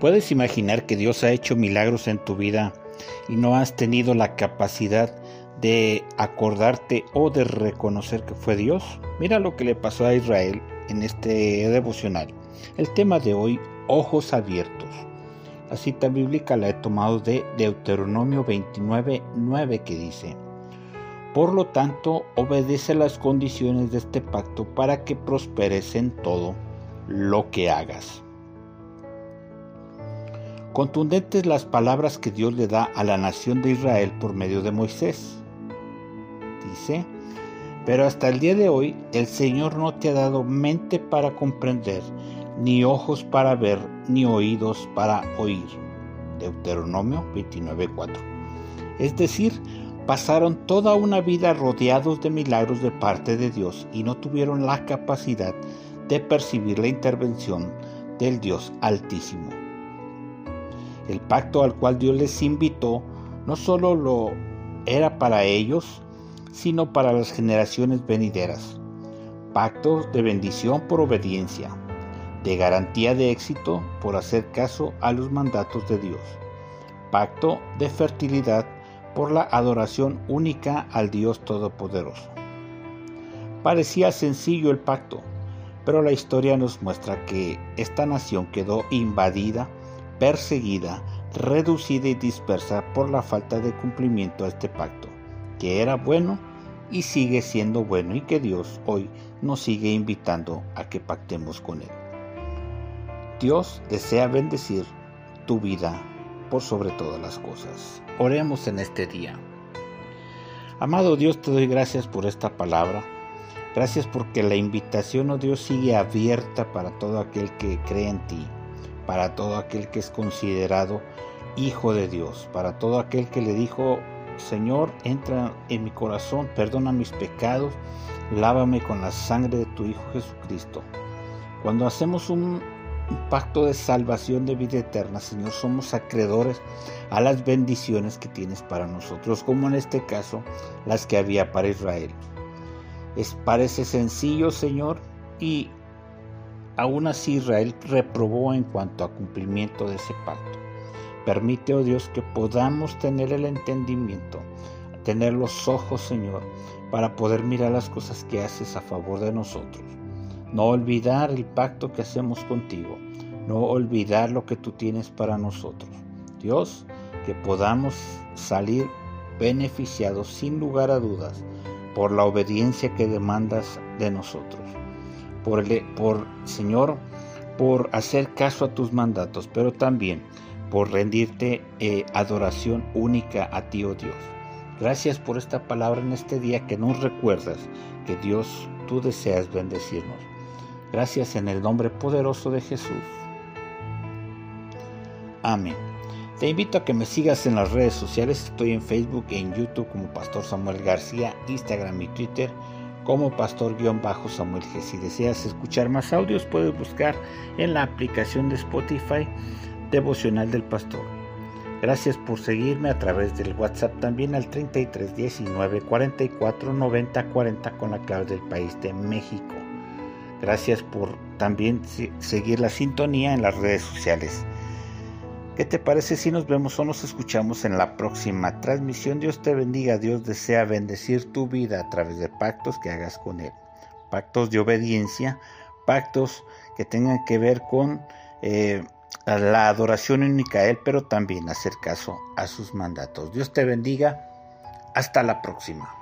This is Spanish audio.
¿Puedes imaginar que Dios ha hecho milagros en tu vida y no has tenido la capacidad de acordarte o de reconocer que fue Dios? Mira lo que le pasó a Israel en este devocional. El tema de hoy, ojos abiertos. La cita bíblica la he tomado de Deuteronomio 29, 9 que dice, Por lo tanto, obedece las condiciones de este pacto para que prosperes en todo lo que hagas. Contundentes las palabras que Dios le da a la nación de Israel por medio de Moisés. Dice, pero hasta el día de hoy el Señor no te ha dado mente para comprender, ni ojos para ver, ni oídos para oír. Deuteronomio 29:4. Es decir, pasaron toda una vida rodeados de milagros de parte de Dios y no tuvieron la capacidad de percibir la intervención del Dios Altísimo. El pacto al cual Dios les invitó no solo lo era para ellos, sino para las generaciones venideras. Pacto de bendición por obediencia, de garantía de éxito por hacer caso a los mandatos de Dios. Pacto de fertilidad por la adoración única al Dios Todopoderoso. Parecía sencillo el pacto, pero la historia nos muestra que esta nación quedó invadida perseguida, reducida y dispersa por la falta de cumplimiento a este pacto, que era bueno y sigue siendo bueno y que Dios hoy nos sigue invitando a que pactemos con Él. Dios desea bendecir tu vida por sobre todas las cosas. Oremos en este día. Amado Dios, te doy gracias por esta palabra. Gracias porque la invitación, oh Dios, sigue abierta para todo aquel que cree en ti para todo aquel que es considerado hijo de Dios, para todo aquel que le dijo, Señor, entra en mi corazón, perdona mis pecados, lávame con la sangre de tu Hijo Jesucristo. Cuando hacemos un, pacto de salvación de vida eterna, Señor, somos acreedores a las bendiciones que tienes para nosotros, como en este caso las que había para Israel. Es, parece sencillo, Señor, y Aún así Israel reprobó en cuanto a cumplimiento de ese pacto. Permite, oh Dios, que podamos tener el entendimiento, tener los ojos, Señor, para poder mirar las cosas que haces a favor de nosotros. No olvidar el pacto que hacemos contigo, no olvidar lo que tú tienes para nosotros. Dios, que podamos salir beneficiados sin lugar a dudas por la obediencia que demandas de nosotros por, por Señor, por hacer caso a tus mandatos, pero también por rendirte eh, adoración única a ti, oh Dios. Gracias por esta palabra en este día que nos recuerdas que Dios, tú deseas bendecirnos. Gracias en el nombre poderoso de Jesús. Amén. Te invito a que me sigas en las redes sociales. Estoy en Facebook e en YouTube como Pastor Samuel García, Instagram y Twitter como pastor-samuel G. Si deseas escuchar más audios, puedes buscar en la aplicación de Spotify Devocional del Pastor. Gracias por seguirme a través del WhatsApp también al 33 19 44 90 40 con la clave del país de México. Gracias por también seguir la sintonía en las redes sociales. ¿Qué te parece si nos vemos o nos escuchamos en la próxima transmisión? Dios te bendiga, Dios desea bendecir tu vida a través de pactos que hagas con Él. Pactos de obediencia, pactos que tengan que ver con eh, la adoración única a Él, pero también hacer caso a sus mandatos. Dios te bendiga. Hasta la próxima.